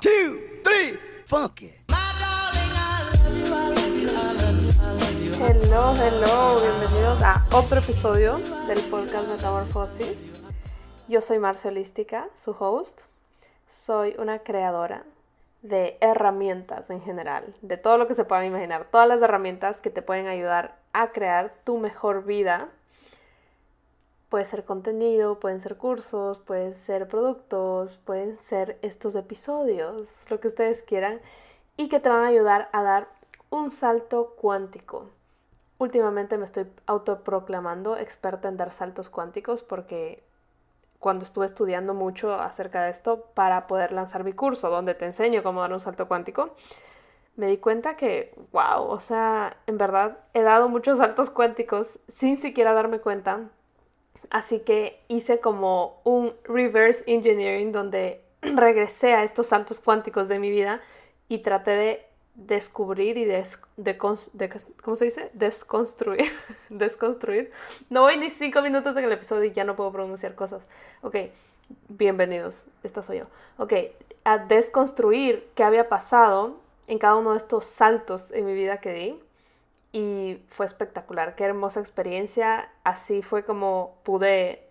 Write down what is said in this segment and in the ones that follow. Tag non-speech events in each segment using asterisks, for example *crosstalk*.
two, three, funky. Hello, hello, bienvenidos a otro episodio del podcast Metamorfosis. Yo soy Marcelística, su host. Soy una creadora de herramientas en general, de todo lo que se puedan imaginar, todas las herramientas que te pueden ayudar a crear tu mejor vida. Puede ser contenido, pueden ser cursos, pueden ser productos, pueden ser estos episodios, lo que ustedes quieran, y que te van a ayudar a dar un salto cuántico Últimamente me estoy autoproclamando experta en dar saltos cuánticos porque cuando estuve estudiando mucho acerca de esto para poder lanzar mi curso donde te enseño cómo dar un salto cuántico, me di cuenta que, wow, o sea, en verdad he dado muchos saltos cuánticos sin siquiera darme cuenta. Así que hice como un reverse engineering donde *clears throat* regresé a estos saltos cuánticos de mi vida y traté de descubrir y des, de, ¿cómo se dice? Desconstruir. *laughs* Desconstruir. No voy ni cinco minutos en el episodio y ya no puedo pronunciar cosas. Ok, bienvenidos. Esta soy yo. Ok, a desconstruir qué había pasado en cada uno de estos saltos en mi vida que di. Y fue espectacular. Qué hermosa experiencia. Así fue como pude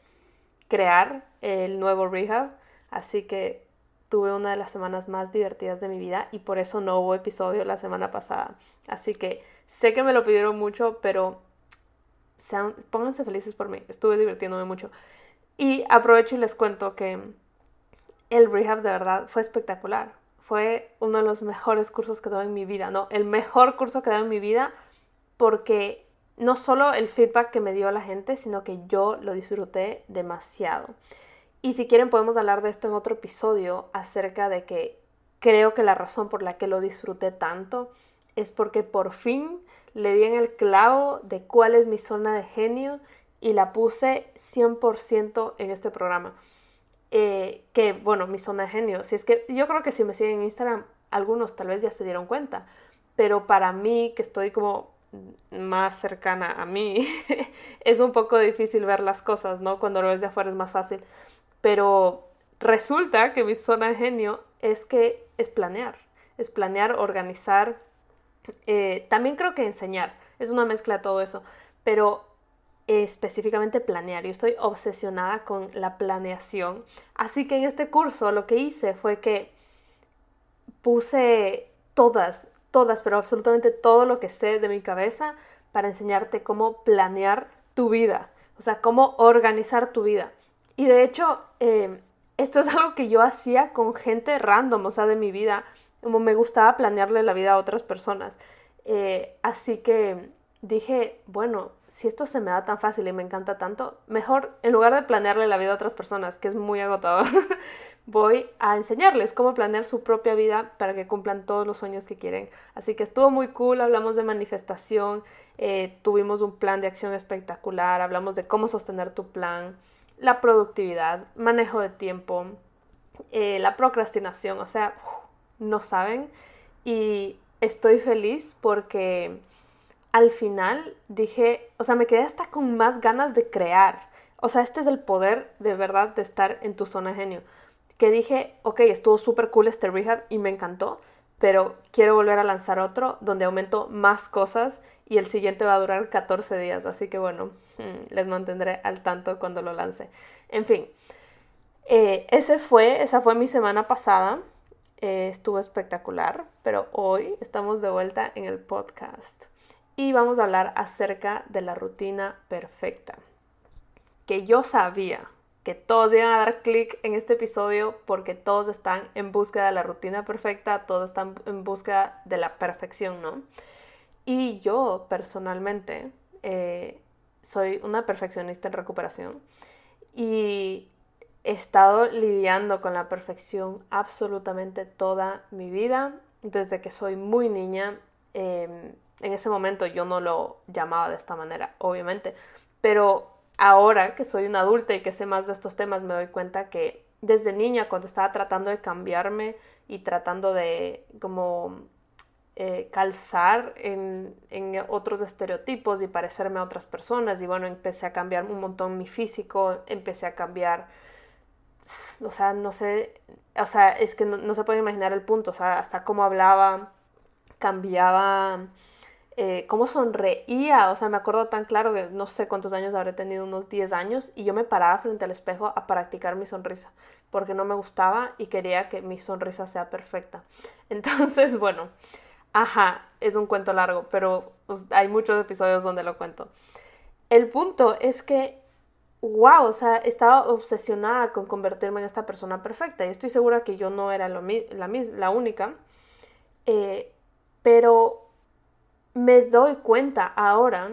crear el nuevo rehab. Así que tuve una de las semanas más divertidas de mi vida y por eso no hubo episodio la semana pasada. Así que sé que me lo pidieron mucho, pero sean, pónganse felices por mí. Estuve divirtiéndome mucho. Y aprovecho y les cuento que el rehab de verdad fue espectacular. Fue uno de los mejores cursos que dado en mi vida, ¿no? El mejor curso que dado en mi vida porque no solo el feedback que me dio la gente, sino que yo lo disfruté demasiado. Y si quieren podemos hablar de esto en otro episodio acerca de que creo que la razón por la que lo disfruté tanto es porque por fin le di en el clavo de cuál es mi zona de genio y la puse 100% en este programa. Eh, que bueno, mi zona de genio, si es que yo creo que si me siguen en Instagram, algunos tal vez ya se dieron cuenta, pero para mí que estoy como más cercana a mí, *laughs* es un poco difícil ver las cosas, ¿no? Cuando lo ves de afuera es más fácil. Pero resulta que mi zona de genio es que es planear, es planear, organizar, eh, también creo que enseñar, es una mezcla de todo eso, pero específicamente planear. Yo estoy obsesionada con la planeación. Así que en este curso lo que hice fue que puse todas, todas, pero absolutamente todo lo que sé de mi cabeza para enseñarte cómo planear tu vida, o sea, cómo organizar tu vida. Y de hecho, em, esto es *laughs* algo que yo hacía con gente random, o sea, de mi vida, como me gustaba planearle la vida a otras personas. Eh, así que dije, bueno, si esto se me da tan fácil y me encanta tanto, mejor en lugar de planearle la vida a otras personas, que es muy agotador, *laughs* voy a enseñarles cómo planear su propia vida para que cumplan todos los sueños que quieren. Así que estuvo muy cool, hablamos de manifestación, eh, tuvimos un plan de acción espectacular, hablamos de cómo sostener tu plan la productividad, manejo de tiempo, eh, la procrastinación, o sea, no saben. Y estoy feliz porque al final dije, o sea, me quedé hasta con más ganas de crear. O sea, este es el poder de verdad de estar en tu zona de genio. Que dije, ok, estuvo súper cool este rehab y me encantó, pero quiero volver a lanzar otro donde aumento más cosas y el siguiente va a durar 14 días, así que bueno, *laughs* les mantendré al tanto cuando lo lance. En fin, eh, ese fue, esa fue mi semana pasada, eh, estuvo espectacular, pero hoy estamos de vuelta en el podcast y vamos a hablar acerca de la rutina perfecta, que yo sabía que todos iban a dar clic en este episodio porque todos están en búsqueda de la rutina perfecta, todos están en búsqueda de la perfección, ¿no? Y yo personalmente eh, soy una perfeccionista en recuperación y he estado lidiando con la perfección absolutamente toda mi vida, desde que soy muy niña. Em, en ese momento yo no lo llamaba de esta manera, obviamente, pero ahora que soy una adulta y que sé más de estos temas, me doy cuenta que desde niña, cuando estaba tratando de cambiarme y tratando de como eh, calzar en, en, otros estereotipos y parecerme a otras personas, y bueno, empecé a cambiar un montón mi físico, empecé a cambiar, o sea, no sé, o sea, es que no, se puede imaginar el punto, o sea, hasta cómo hablaba, cambiaba, eh, cómo sonreía, o sea, me acuerdo tan claro que no sé cuántos años habré tenido, unos 10 años, y yo me paraba frente al espejo a practicar mi sonrisa, porque no me gustaba y quería que mi sonrisa sea perfecta. *laughs* Entonces, bueno, ajá, es un cuento largo, pero pues, hay muchos episodios donde lo cuento. El punto es que wow, o sea, estaba obsesionada con convertirme en esta persona perfecta. Y estoy segura que yo no era la, única. Eh, pero me doy cuenta ahora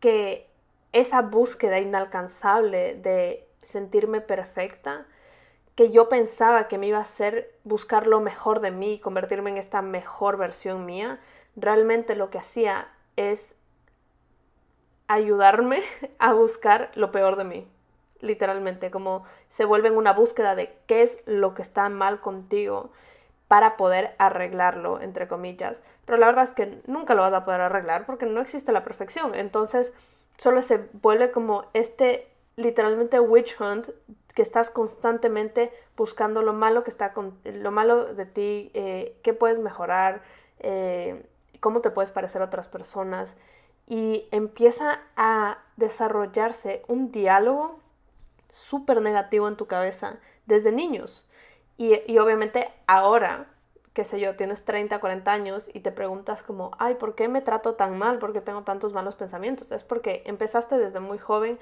que esa búsqueda inalcanzable de sentirme perfecta, que yo pensaba que me iba a hacer buscar lo mejor de mí y convertirme en esta mejor versión mía, realmente lo que hacía es ayudarme *laughs* a buscar lo peor de mí, literalmente, como se vuelve en una búsqueda de qué es lo que está mal contigo para poder arreglarlo, entre comillas. Pero la verdad es que nunca lo vas a poder arreglar porque no existe la perfección. Entonces, solo se vuelve como este literalmente witch hunt que estás constantemente buscando lo malo que está con lo malo de ti, eh, qué puedes mejorar, eh, cómo te puedes parecer a otras personas y empieza a desarrollarse un diálogo súper negativo en tu cabeza desde niños. Y, obviamente ahora, qué sé yo, tienes 30, 40 años y te preguntas como, ay, ¿por qué me trato tan mal? ¿Por qué tengo tantos malos pensamientos? Es porque empezaste desde muy joven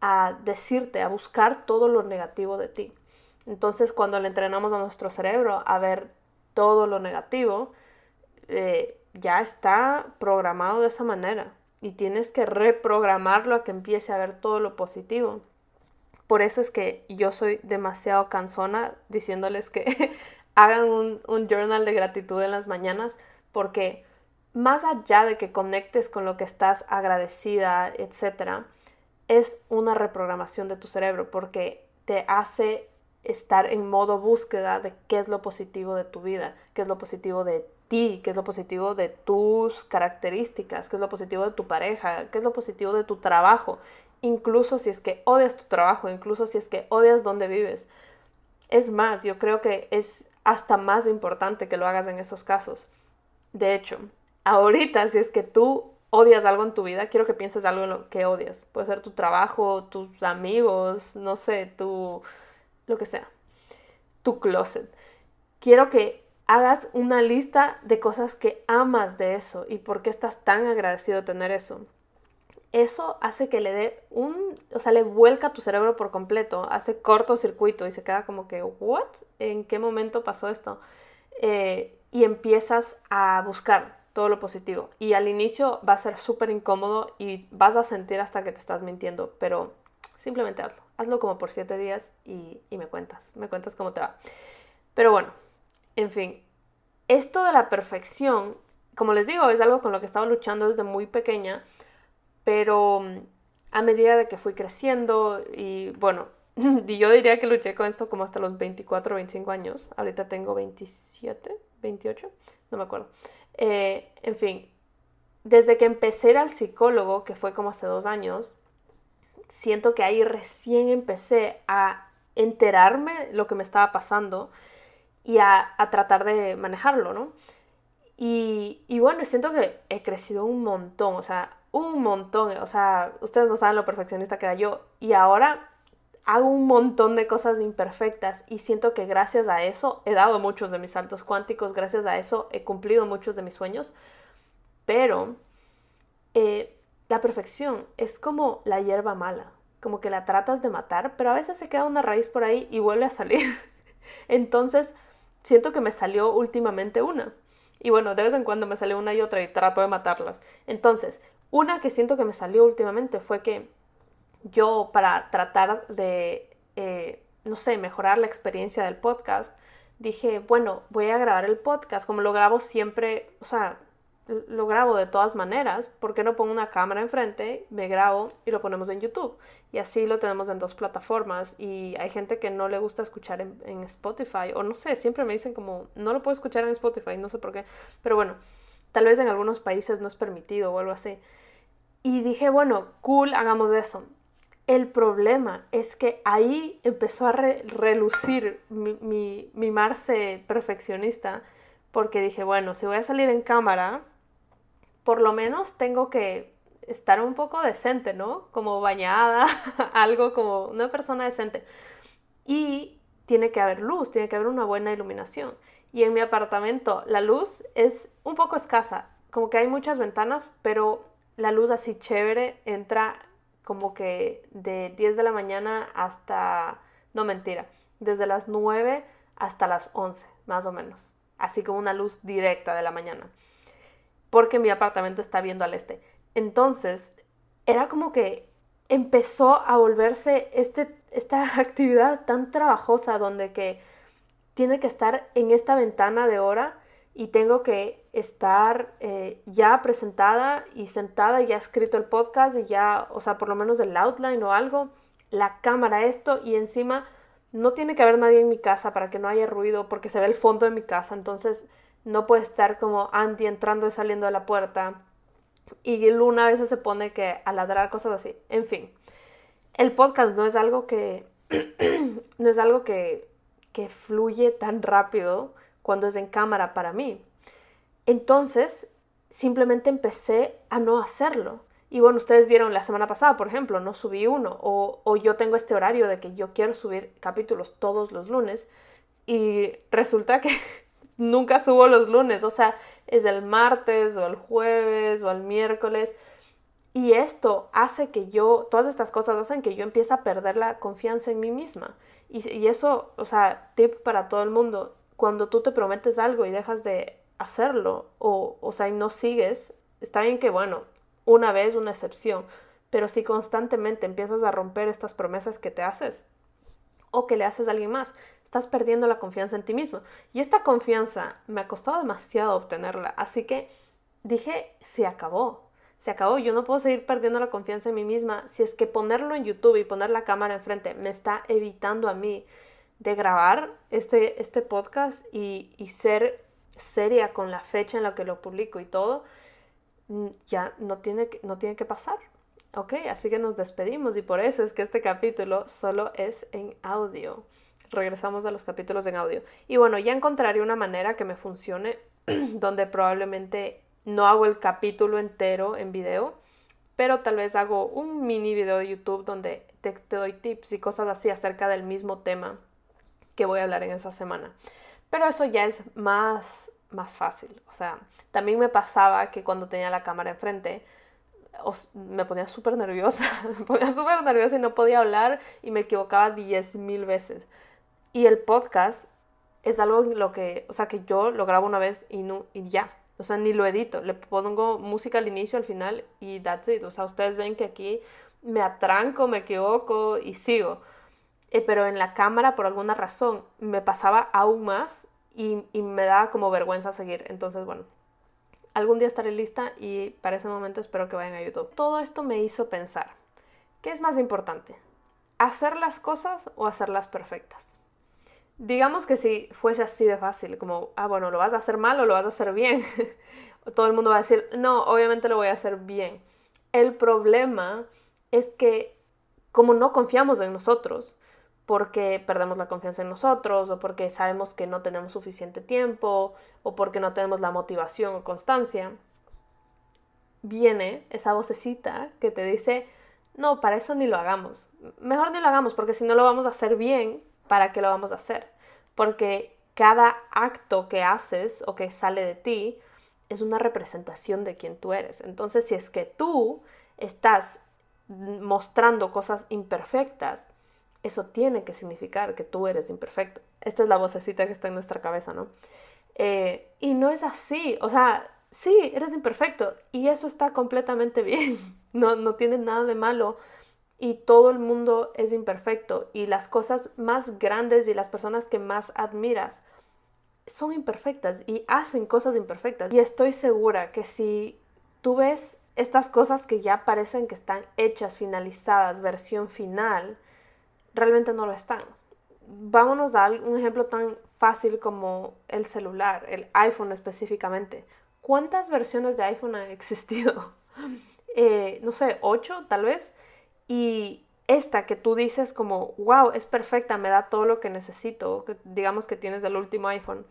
a decirte, a buscar todo lo negativo de ti. Entonces cuando le entrenamos a nuestro cerebro a ver todo lo negativo, eh, ya está programado de esa manera y tienes que reprogramarlo a que empiece a ver todo lo positivo. Por eso es que yo soy demasiado cansona diciéndoles que *laughs* hagan un, un, journal de gratitud en las mañanas porque más allá de que conectes con lo que estás agradecida, etc., es una reprogramación de tu cerebro porque te hace estar en modo búsqueda de qué es lo positivo de tu vida, qué es lo positivo de ti, qué es lo positivo de tus características, qué es lo positivo de tu pareja, qué es lo positivo de tu trabajo, incluso si es que odias tu trabajo, incluso si es que odias donde vives. Es más, yo creo que es hasta más importante que lo hagas en esos casos. De hecho, ahorita si es que tú odias algo en tu vida, quiero que pienses algo en lo que odias. Puede ser tu trabajo, tus amigos, no sé, tu... lo que sea. Tu closet. Quiero que hagas una lista de cosas que amas de eso y por qué estás tan agradecido de tener eso. Eso hace que le dé un, o sea, le vuelca tu cerebro por completo, hace cortocircuito y se queda como que, ¿what? ¿En qué momento pasó esto? Eh, y empiezas a buscar todo lo positivo. Y al inicio va a ser súper incómodo y vas a sentir hasta que te estás mintiendo, pero simplemente hazlo. Hazlo como por siete días y, y me cuentas, me cuentas cómo te va. Pero bueno, en fin, esto de la perfección, como les digo, es algo con lo que he estado luchando desde muy pequeña, pero mm, a medida de que fui creciendo y bueno, *laughs* yo diría que luché con esto como hasta los 24 o 25 años, ahorita tengo 27, 28, no me acuerdo. Eh, en fin, desde que empecé al psicólogo, que fue como hace dos años, siento que ahí recién empecé a enterarme lo que me estaba pasando y a, tratar de manejarlo, ¿no? Y, y, bueno, siento que he crecido un montón, o sea, un montón, o sea, ustedes no saben lo perfeccionista que era yo y ahora hago un montón de cosas imperfectas y siento que gracias a eso he dado muchos de mis saltos cuánticos, gracias a eso he cumplido muchos de mis sueños, pero eh, la perfección es como la hierba mala, como que la tratas de matar, pero a veces se queda una raíz por ahí y vuelve a salir. *laughs* Entonces, siento que me salió últimamente una. Y bueno, de vez en cuando me sale una y otra y trato de matarlas. Entonces, una que siento que me salió últimamente fue que yo para tratar de, eh, no sé, mejorar la experiencia del podcast, dije, bueno, voy a grabar el podcast, como lo grabo siempre, o sea, lo grabo de todas maneras, ¿por qué no pongo una cámara enfrente, me grabo y lo ponemos en YouTube? Y así lo tenemos en dos plataformas y hay gente que no le gusta escuchar en, Spotify o no sé, siempre me dicen como, no lo puedo escuchar en Spotify, no sé por qué, pero bueno, tal vez en algunos países no es permitido o algo así. Y dije, bueno, cool, hagamos eso. El problema es que ahí empezó a relucir mi, mi, mi Marce perfeccionista, porque dije, bueno, si voy a salir en cámara, por lo menos tengo que estar un poco decente, ¿no? Como bañada, *laughs* algo como una persona decente. Y tiene que haber luz, tiene que haber una buena iluminación. Y en mi apartamento la luz es un poco escasa, como que hay muchas ventanas, pero la luz así chévere entra como que de 10 de la mañana hasta, no mentira, desde las 9 hasta las 11, más o menos. Así como una luz directa de la mañana. Porque mi apartamento está viendo al este. Entonces, era como que empezó a volverse este, esta *laughs* actividad tan trabajosa donde que tiene que estar en esta ventana de hora y tengo que estar eh, ya presentada y sentada, ya escrito el podcast y ya, o sea, por lo menos el outline o algo, la cámara, esto y encima no tiene que haber nadie en mi casa para que no haya ruido porque se ve el fondo de mi casa, entonces no puede estar como Andy entrando y saliendo de la puerta y Luna a veces se pone que a ladrar cosas así, en fin. El podcast no es algo que *clears throat* no es algo que, que fluye tan rápido cuando es en cámara para mí. Entonces, simplemente empecé a no hacerlo. Y bueno, ustedes vieron la semana pasada, por ejemplo, no subí uno. O, o, yo tengo este horario de que yo quiero subir capítulos todos los lunes. Y resulta que *laughs* nunca subo los lunes. O sea, es el martes o el jueves o el miércoles. Y esto hace que yo, todas estas cosas hacen que yo empiece a perder la confianza en mí misma. Y, y eso, o sea, tip para todo el mundo, cuando tú te prometes algo y dejas de hacerlo o, o sea, y no sigues, está bien que, bueno, una vez una excepción, pero si constantemente empiezas a romper estas promesas que te haces o que le haces a alguien más, estás perdiendo la confianza en ti mismo. Y esta confianza me ha costado demasiado obtenerla, así que dije, se acabó, se acabó, yo no puedo seguir perdiendo la confianza en mí misma si es que ponerlo en YouTube y poner la cámara enfrente me está evitando a mí de grabar este, este podcast y, ser seria con la fecha en la que lo publico y todo, mm, ya no tiene, que, no tiene que pasar. Ok, así que nos despedimos y por eso es que este capítulo solo es en audio. Regresamos a los capítulos en audio. Y bueno, ya encontraré una manera que me funcione *clears throat* donde probablemente no hago el capítulo entero en video, pero tal vez hago un mini video de YouTube donde te doy tips y cosas así acerca del mismo tema que voy a hablar en esa semana. Pero eso ya es más, más fácil. O sea, también me pasaba que cuando tenía la cámara enfrente, me ponía súper nerviosa. *laughs* me ponía súper nerviosa y no podía hablar y me equivocaba diez mil veces. Y el podcast es algo lo que, o sea, que yo lo grabo una vez y, no, y ya. O sea, ni lo edito. Le pongo música al inicio, al final y that's it. O sea, ustedes ven que aquí me atranco, me equivoco y sigo. Eh, pero en la cámara, por alguna razón, me pasaba aún más y, me daba como vergüenza seguir. Entonces, bueno, algún día estaré lista y para ese momento espero que vayan a YouTube. Todo esto me hizo pensar, ¿qué es más importante? ¿Hacer las cosas o hacerlas perfectas? Digamos que si fuese así de fácil, como, ah, bueno, lo vas a hacer mal o lo vas a hacer bien, *laughs* todo el mundo va a decir, no, obviamente lo voy a hacer bien. El problema es que como no confiamos en nosotros, porque perdemos la confianza en nosotros o porque sabemos que no tenemos suficiente tiempo o porque no tenemos la motivación o constancia, viene esa vocecita que te dice, no, para eso ni lo hagamos. Mejor ni lo hagamos porque si no lo vamos a hacer bien, ¿para qué lo vamos a hacer? Porque cada acto que haces o que sale de ti es una representación de quien tú eres. Entonces, si es que tú estás mostrando cosas imperfectas, eso tiene que significar que tú eres imperfecto. Esta es la vocecita que está en nuestra cabeza, ¿no? Eh, y no es así, o sea, sí, eres imperfecto y eso está completamente *laughs* bien, no, no tiene nada de malo y todo el mundo es imperfecto y las cosas más grandes y las personas que más admiras son imperfectas y hacen cosas imperfectas. Y estoy segura que si tú ves estas cosas que ya parecen que están hechas, finalizadas, versión final, realmente no lo están. Vámonos a un ejemplo tan fácil como el celular, el iPhone específicamente. ¿Cuántas versiones de iPhone han existido? *laughs* Eh, no sé, ocho tal vez. Y esta que tú dices como, wow, es perfecta, me da todo lo que necesito, digamos que tienes el último iPhone,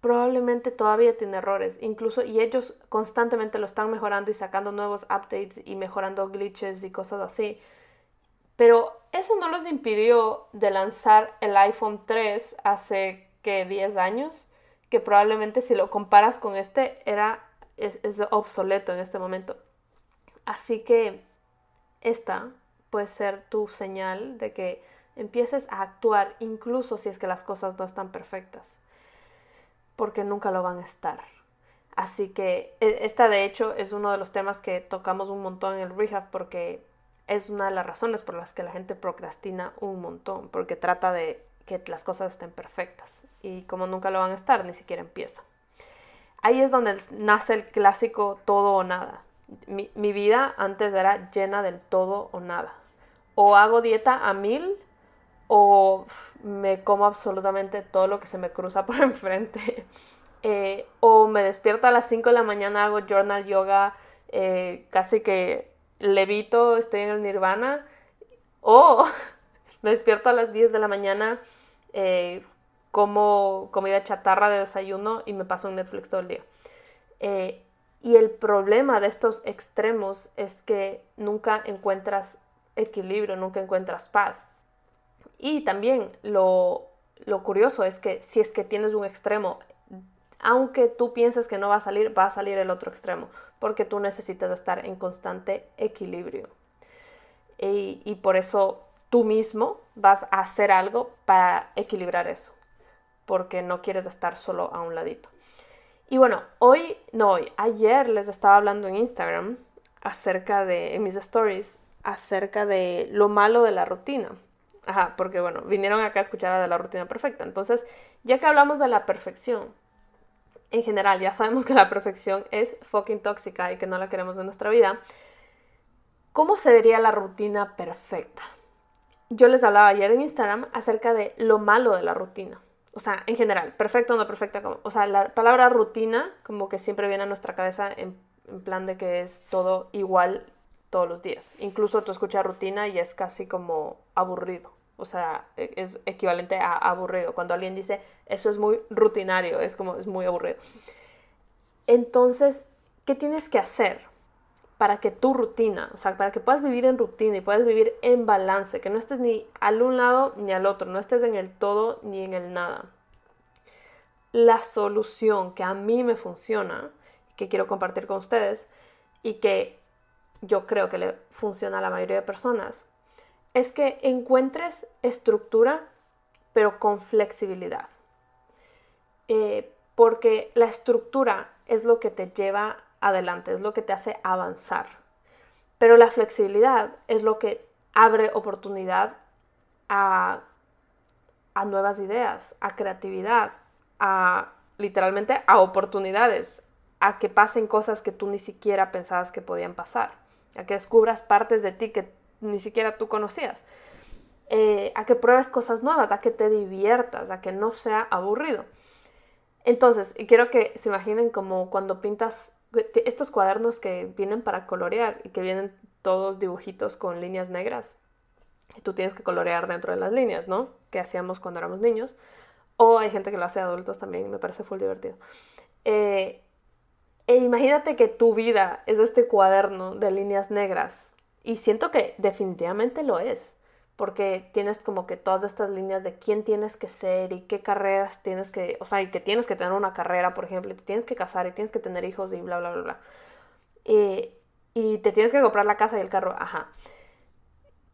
probablemente todavía tiene errores, incluso, y ellos constantemente lo están mejorando y sacando nuevos updates y mejorando glitches y cosas así. Pero eso no los impidió de lanzar el iPhone 3 hace que 10 años, que probablemente si lo comparas con este era es, es obsoleto en este momento. Así que esta puede ser tu señal de que empieces a actuar incluso si es que las cosas no están perfectas, porque nunca lo van a estar. Así que e, esta de hecho es uno de los temas que tocamos un montón en el rehab porque es una de las razones por las que la gente procrastina un montón, porque trata de que las cosas estén perfectas y como nunca lo van a estar, ni siquiera empieza. Ahí es donde nace el clásico todo o nada. Mi, mi vida antes era llena del todo o nada o hago dieta a mil o me como absolutamente todo lo que se me cruza por *laughs* enfrente. Eh, o me despierto a las 5 de la mañana, hago journal yoga, eh, casi que levito, estoy en el nirvana. O *laughs* me despierto a las 10 de la mañana, eh, como comida chatarra de desayuno y me paso en Netflix todo el día. y el problema de estos extremos es que nunca encuentras equilibrio, nunca encuentras paz. Y también lo, curioso es que si es que tienes un extremo, aunque tú pienses que no va a salir, va a salir el otro extremo, porque tú necesitas estar en constante equilibrio. Y, por eso tú mismo vas a hacer algo para equilibrar eso, porque no quieres estar solo a un ladito. Y bueno, hoy, no hoy, ayer les estaba hablando en Instagram acerca de, en mis stories, acerca de lo malo de la rutina. Ajá, porque bueno, vinieron acá a escuchar de la rutina perfecta. Entonces, ya que hablamos de la perfección, en general ya sabemos que la perfección es fucking tóxica y que no la queremos en nuestra vida. ¿Cómo se vería la rutina perfecta? Yo les hablaba ayer en Instagram acerca de lo malo de la rutina. O sea, en general, perfecto o no perfecta. o sea, la palabra rutina como que siempre viene a nuestra cabeza en, en plan de que es todo igual todos los días. Incluso tú escuchas rutina y es casi como aburrido. O sea, e, es equivalente a aburrido. Cuando alguien dice, eso es muy rutinario, es como, es muy aburrido. Entonces, ¿qué tienes que hacer para que tu rutina, o sea, para que puedas vivir en rutina y puedas vivir en balance, que no estés ni al un lado ni al otro, no estés en el todo ni en el nada? La solución que a mí me funciona, que quiero compartir con ustedes y que yo creo que le funciona a la mayoría de personas, es que encuentres estructura, pero con flexibilidad. Eh, porque la estructura es lo que te lleva adelante, es lo que te hace avanzar. Pero la flexibilidad es lo que abre oportunidad a, a nuevas ideas, a creatividad, a literalmente a oportunidades, a que pasen cosas que tú ni siquiera pensabas que podían pasar a que descubras partes de ti que ni siquiera tú conocías, eh, a que pruebes cosas nuevas, a que te diviertas, a que no sea aburrido. Entonces, quiero que se imaginen como cuando pintas estos cuadernos que vienen para colorear y que vienen todos dibujitos con líneas negras. Y tú tienes que colorear dentro de las líneas, ¿no? Que hacíamos cuando éramos niños. O hay gente que lo hace adultos también, me parece full divertido. Eh, e imagínate que tu vida es este cuaderno de líneas negras. Y siento que definitivamente lo es. Porque tienes como que todas estas líneas de quién tienes que ser y qué carreras tienes que, o sea, y que tienes que tener una carrera, por ejemplo, y te tienes que casar y tienes que tener hijos y bla, bla, bla, bla. Eh, y te tienes que comprar la casa y el carro, ajá.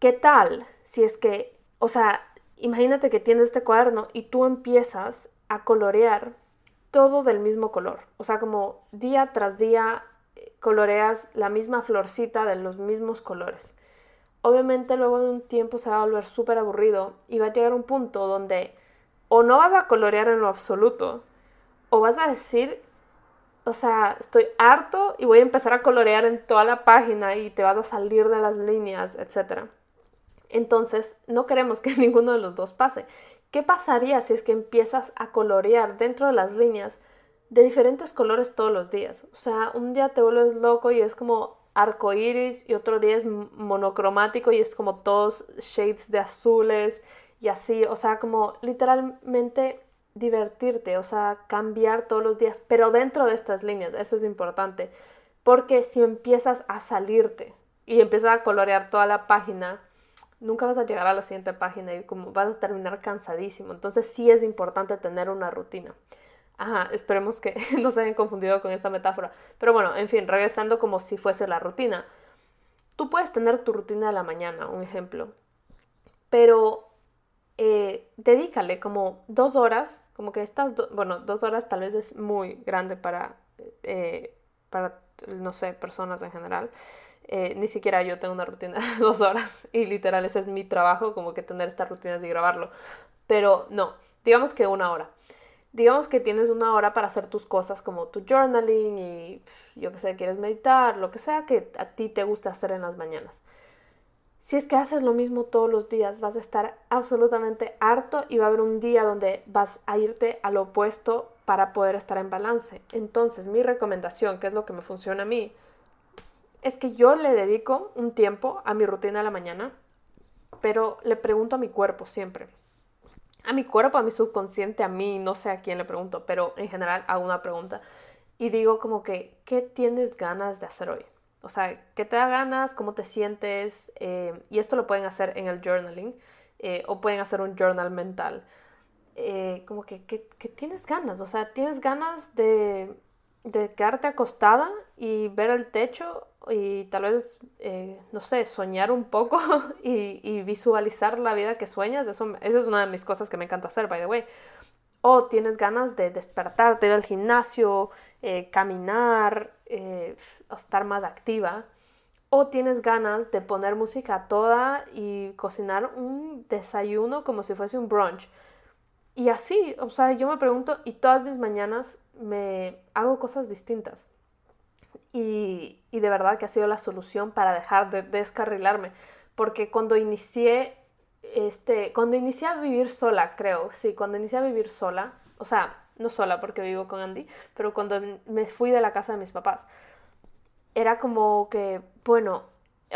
¿Qué tal si es que, o sea, imagínate que tienes este cuaderno y tú empiezas a colorear todo del mismo color. O sea, como día tras día coloreas la misma florcita de los mismos colores. Obviamente luego de un tiempo se va a volver súper aburrido y va a llegar un punto donde o no vas a colorear en lo absoluto o vas a decir, o sea, estoy harto y voy a empezar a colorear en toda la página y te vas a salir de las líneas, etc. Entonces, no queremos que *laughs* ninguno de los dos pase. ¿Qué pasaría si es que empiezas a colorear dentro de las líneas de diferentes colores todos los días? O sea, un día te vuelves loco y es como arco iris y otro día es monocromático y es como todos shades de azules y así, o sea, como literalmente divertirte, o sea, cambiar todos los días, pero dentro de estas líneas, eso es importante, porque si empiezas a salirte y empiezas a colorear toda la página, nunca vas a llegar a la siguiente página y como vas a terminar cansadísimo. Entonces sí es importante tener una rutina. Ajá, esperemos que *laughs* no se hayan confundido con esta metáfora. Pero bueno, en fin, regresando como si fuese la rutina. Tú puedes tener tu rutina de la mañana, un ejemplo, pero eh, dedícale como dos horas, como que estas, bueno, dos horas tal vez es muy grande para, eh, para no sé, personas en general. Eh, ni siquiera yo tengo una rutina *laughs* de dos horas y literal ese es mi trabajo, como que tener estas rutinas y grabarlo. Pero no, digamos que una hora. Digamos que tienes una hora para hacer tus cosas como tu journaling y yo que sé, quieres meditar, lo que sea que a ti te guste hacer en las mañanas. Si es que haces lo mismo todos los días, vas a estar absolutamente harto y va a haber un día donde vas a irte al opuesto para poder estar en balance. Entonces, mi recomendación, que es lo que me funciona a mí, es que yo le dedico un tiempo a mi rutina de la mañana, pero le pregunto a mi cuerpo siempre. A mi cuerpo, a mi subconsciente, a mí, no sé a quién le pregunto, pero en general hago una pregunta y digo como que, ¿qué tienes ganas de hacer hoy? O sea, ¿qué te da ganas? ¿Cómo te sientes? Eh, y esto lo pueden hacer en el journaling eh, o pueden hacer un journal mental. Eh, como que, ¿qué tienes ganas? O sea, ¿tienes ganas de, de quedarte acostada y ver el techo y tal vez, eh, no sé, soñar un poco *laughs* y, visualizar la vida que sueñas. Eso, esa es una de mis cosas que me encanta hacer, by the way. O tienes ganas de despertarte, ir al gimnasio, eh, caminar, eh, estar más activa. O tienes ganas de poner música toda y cocinar un desayuno como si fuese un brunch. Y así, o sea, yo me pregunto, y todas mis mañanas me hago cosas distintas. Y, de verdad que ha sido la solución para dejar de descarrilarme. Porque cuando inicié, este, cuando inicié a vivir sola, creo, sí, cuando inicié a vivir sola, o sea, no sola porque vivo con Andy, pero cuando me fui de la casa de mis papás, era como que, bueno,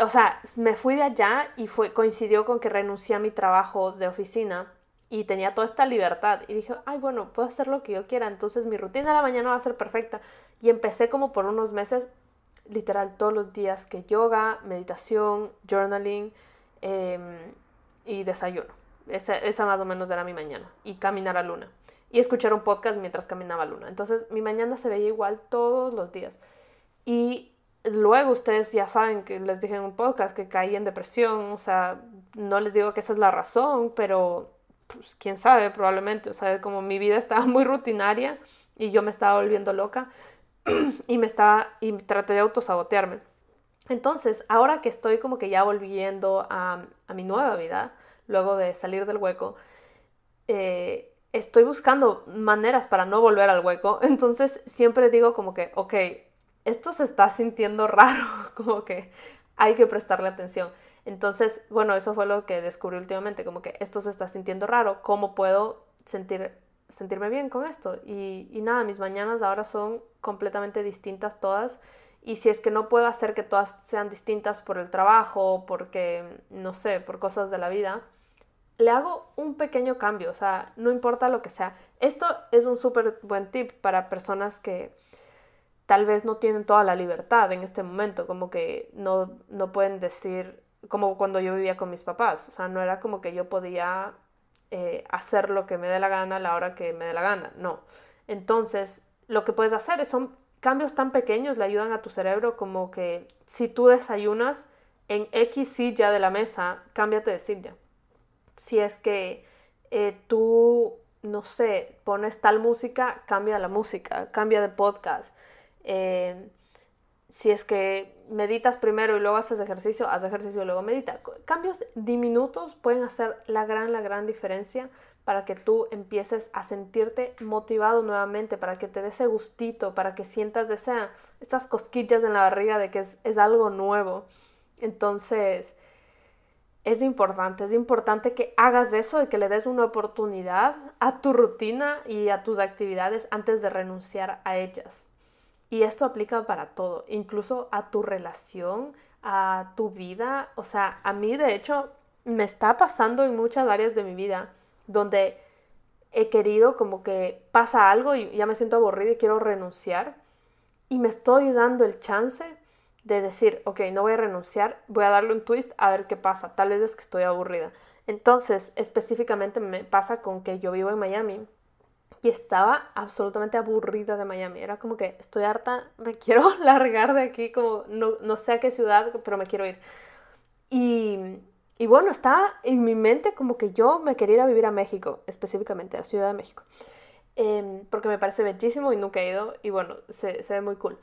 o sea, me fui de allá y fue, coincidió con que renuncié a mi trabajo de oficina y tenía toda esta libertad y dije, ay, bueno, puedo hacer lo que yo quiera, entonces mi rutina de la mañana va a ser perfecta. Y empecé como por unos meses, literal, todos los días que yoga, meditación, journaling em, y desayuno. Esa, esa más o menos era mi mañana. Y caminar a luna. Y escuchar un podcast mientras caminaba a luna. Entonces mi mañana se veía igual todos los días. Y luego ustedes ya saben que les dije en un podcast que caí en depresión. O sea, no les digo que esa es la razón, pero pues quién sabe, probablemente, o sea, como mi vida estaba muy rutinaria y yo me estaba volviendo loca *clears throat* y me estaba, y traté de autosabotearme. Entonces, ahora que estoy como que ya volviendo a, a mi nueva vida, luego de salir del hueco, eh, estoy buscando maneras para no volver al hueco. *laughs* Entonces, siempre digo como que, ok, esto se está sintiendo *laughs* raro, como que hay que prestarle atención. Entonces, bueno, eso fue lo que descubrí últimamente, como que esto se está sintiendo raro, ¿cómo puedo sentir, sentirme bien con esto? Y, y nada, mis mañanas ahora son completamente distintas todas. Y si es que no puedo hacer que todas sean distintas por el trabajo, porque, no sé, por cosas de la vida, le hago un pequeño cambio, o sea, no importa lo que sea. Esto es un súper buen tip para personas que tal vez no tienen toda la libertad en este momento, como que no, no pueden decir, como cuando yo vivía con mis papás, o sea, no era como que yo podía eh, hacer lo que me dé la gana a la hora que me dé la gana, no. Entonces, lo que puedes hacer son cambios tan pequeños, le ayudan a tu cerebro como que si tú desayunas en X silla de la mesa, cámbiate de silla. Si es que eh, tú, no sé, pones tal música, cambia la música, cambia de podcast. Eh, si es que meditas primero y luego haces ejercicio, haz ejercicio y luego medita. Cambios diminutos pueden hacer la gran, la gran diferencia para que tú empieces a sentirte motivado nuevamente, para que te dé ese gustito, para que sientas esa, esas cosquillas en la barriga de que es, es algo nuevo. Entonces, es importante, es importante que hagas eso y que le des una oportunidad a tu rutina y a tus actividades antes de renunciar a ellas. Y esto aplica para todo, incluso a tu relación, a tu vida. O sea, a mí de hecho me está pasando en muchas áreas de mi vida donde he querido como que pasa algo y ya me siento aburrida y quiero renunciar. Y me estoy dando el chance de decir, ok, no voy a renunciar, voy a darle un twist a ver qué pasa. Tal vez es que estoy aburrida. Entonces, específicamente me pasa con que yo vivo en Miami y estaba absolutamente aburrida de Miami. Era como que estoy harta, me *laughs* quiero largar de aquí, como no, no sé a qué ciudad, pero me quiero ir. Y, y, bueno, estaba en mi mente como que yo me quería ir a vivir a México, específicamente a la Ciudad de México, em, porque me parece bellísimo y nunca he ido y bueno, se, se ve muy cool.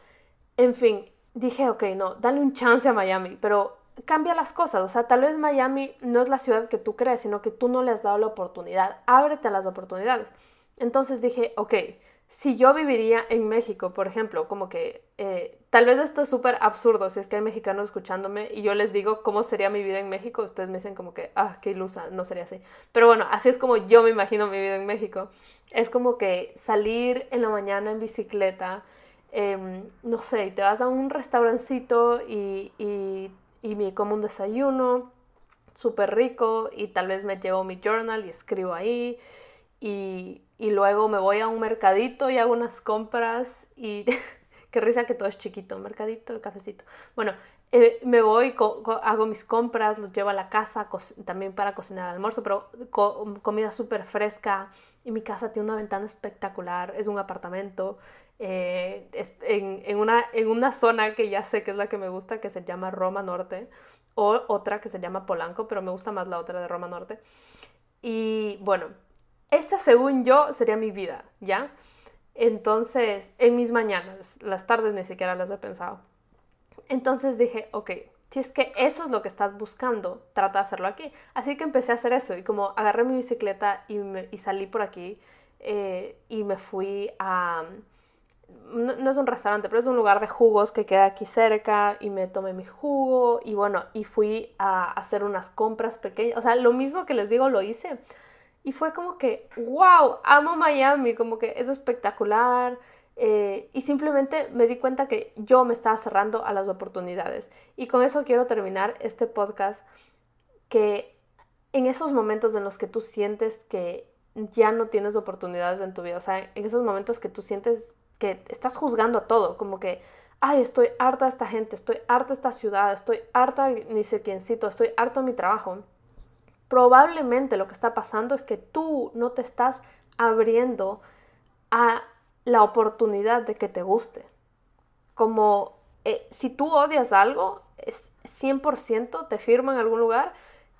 En fin, dije, ok, no, dale un chance a Miami, pero cambia las cosas. O sea, tal vez Miami no es la ciudad que tú crees, sino que tú no le has dado la oportunidad. Ábrete a las oportunidades. Entonces dije, ok, si yo viviría en México, por ejemplo, como que eh, tal vez esto es súper absurdo si es que hay mexicanos escuchándome y yo les digo cómo sería mi vida en México, ustedes me dicen como que, ah, qué ilusa, no sería así. Pero bueno, así es como yo me imagino mi vida en México. Es como que salir en la mañana en bicicleta, em, no sé, te vas a un restaurancito y, y, y me como un desayuno súper rico y tal vez me llevo mi journal y escribo ahí y, y luego me voy a un mercadito y hago unas compras y *laughs* qué risa que todo es chiquito, mercadito, el cafecito. Bueno, eh, me voy, hago mis compras, los llevo a la casa también para cocinar almuerzo, pero comida súper fresca y mi casa tiene una ventana espectacular, es un apartamento. Eh, en, en, una, en una zona que ya sé que es la que me gusta, que se llama Roma Norte, o otra que se llama Polanco, pero me gusta más la otra de Roma Norte. Y bueno, esa, según yo, sería mi vida, ¿ya? Entonces, en mis mañanas, las tardes ni siquiera las he pensado. Entonces dije, ok, si es que eso es lo que estás buscando, trata de hacerlo aquí. Así que empecé a hacer eso y como agarré mi bicicleta y, salí por aquí eh, y me fui a... No, no, es un restaurante, pero es un lugar de jugos que queda aquí cerca y me tomé mi jugo y bueno, y fui a hacer unas compras pequeñas. O sea, lo mismo que les digo, lo hice y fue como que, wow, amo Miami, como que es espectacular. Eh, y simplemente me di cuenta que yo me estaba cerrando a las oportunidades. Y con eso quiero terminar este podcast, que en esos momentos en los que tú sientes que ya no tienes oportunidades en tu vida, o sea, en esos momentos que tú sientes que estás juzgando a todo, como que, ay, estoy harta de esta gente, estoy harta de esta ciudad, estoy harta ni sé quiéncito, estoy harta de mi trabajo probablemente lo que está pasando es que tú no te estás abriendo a la oportunidad de que te guste. Como eh, si tú odias algo, es 100% te firma en algún lugar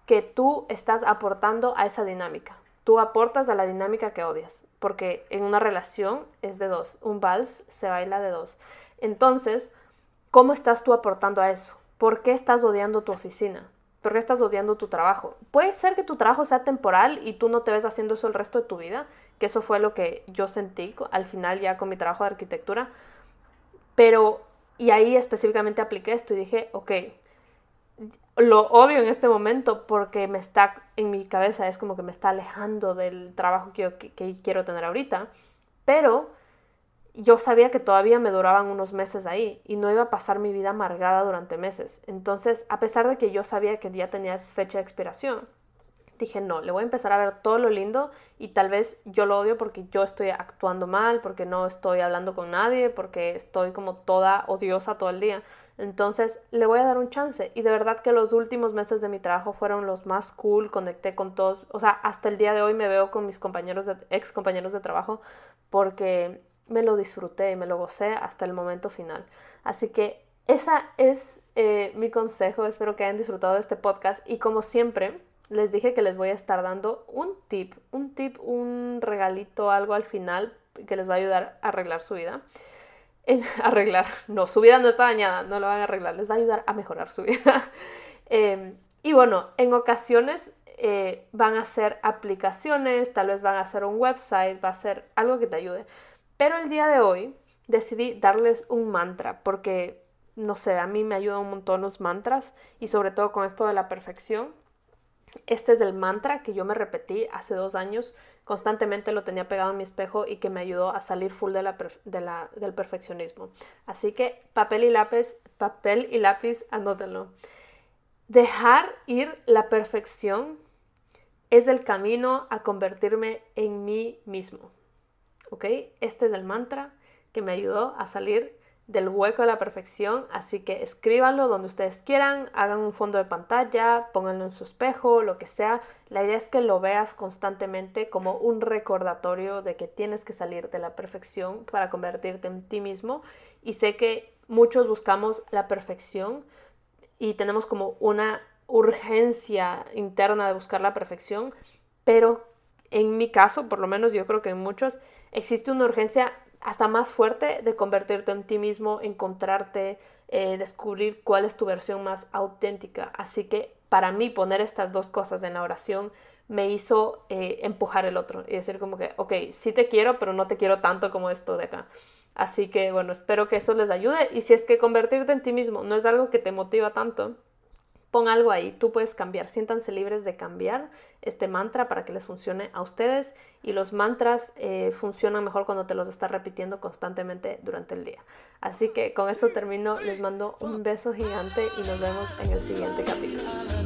que tú estás aportando a esa dinámica. Tú aportas a la dinámica que odias, porque en una relación es de dos, un vals se baila de dos. Entonces, ¿cómo estás tú aportando a eso? ¿Por qué estás odiando tu oficina? ¿Por qué estás odiando tu trabajo? Puede ser que tu trabajo sea temporal y tú no te ves haciendo eso el resto de tu vida, que eso fue lo que yo sentí al final ya con mi trabajo de arquitectura. Pero, y ahí específicamente apliqué esto y dije, ok, lo odio en este momento porque me está en mi cabeza, es como que me está alejando del trabajo que, que quiero tener ahorita, pero yo sabía que todavía me duraban unos meses ahí y no iba a pasar mi vida amargada durante meses. Entonces, a pesar de que yo sabía que ya tenía fecha de expiración, dije, no, le voy a empezar a ver todo lo lindo y tal vez yo lo odio porque yo estoy actuando mal, porque no estoy hablando con nadie, porque estoy como toda odiosa todo el día. Entonces, le voy a dar un chance. Y de verdad que los últimos meses de mi trabajo fueron los más cool, conecté con todos, o sea, hasta el día de hoy me veo con mis compañeros, ex compañeros de trabajo, porque me lo disfruté y me lo gocé hasta el momento final. Así que esa es eh, mi consejo. Espero que hayan disfrutado de este podcast y como siempre les dije que les voy a estar dando un tip, un tip, un regalito, algo al final que les va a ayudar a arreglar su vida. *laughs* arreglar, no, su vida no está dañada, no lo van a arreglar, les va a ayudar a mejorar su *laughs* vida. Em, y bueno, en ocasiones eh, van a ser aplicaciones, tal vez van a ser un website, va a ser algo que te ayude. Pero el día de hoy decidí darles un mantra porque, no sé, a mí me ayudan un montón los mantras y sobre todo con esto de la perfección. Este es el mantra que yo me repetí hace dos años, constantemente lo tenía pegado en mi espejo y que me ayudó a salir full de la, del perfeccionismo. Así que papel y lápiz, papel y lápiz, anótenlo. Dejar ir la perfección es el camino a convertirme en mí mismo. Este es el mantra que me ayudó a salir del hueco de la perfección, así que escríbanlo donde ustedes quieran, hagan un fondo de pantalla, pónganlo en su espejo, lo que sea. La idea es que lo veas constantemente como un recordatorio de que tienes que salir de la perfección para convertirte en ti mismo. Y sé que muchos buscamos la perfección y tenemos como una urgencia interna de buscar la perfección, pero en mi caso, por lo menos yo creo que en muchos, existe una urgencia hasta más fuerte de convertirte en ti mismo, encontrarte, eh, descubrir cuál es tu versión más auténtica. Así que para mí poner estas dos cosas en la oración me hizo eh, empujar el otro y decir como que, ok, sí te quiero, pero no te quiero tanto como esto de acá. Así que bueno, espero que eso les ayude y si es que convertirte en ti mismo no es algo que te motiva tanto, pon algo ahí, tú puedes cambiar, siéntanse libres de cambiar este mantra para que les funcione a ustedes y los mantras eh, funcionan mejor cuando te los estás repitiendo constantemente durante el día. Así que con esto termino, les mando un beso gigante y nos vemos en el siguiente capítulo.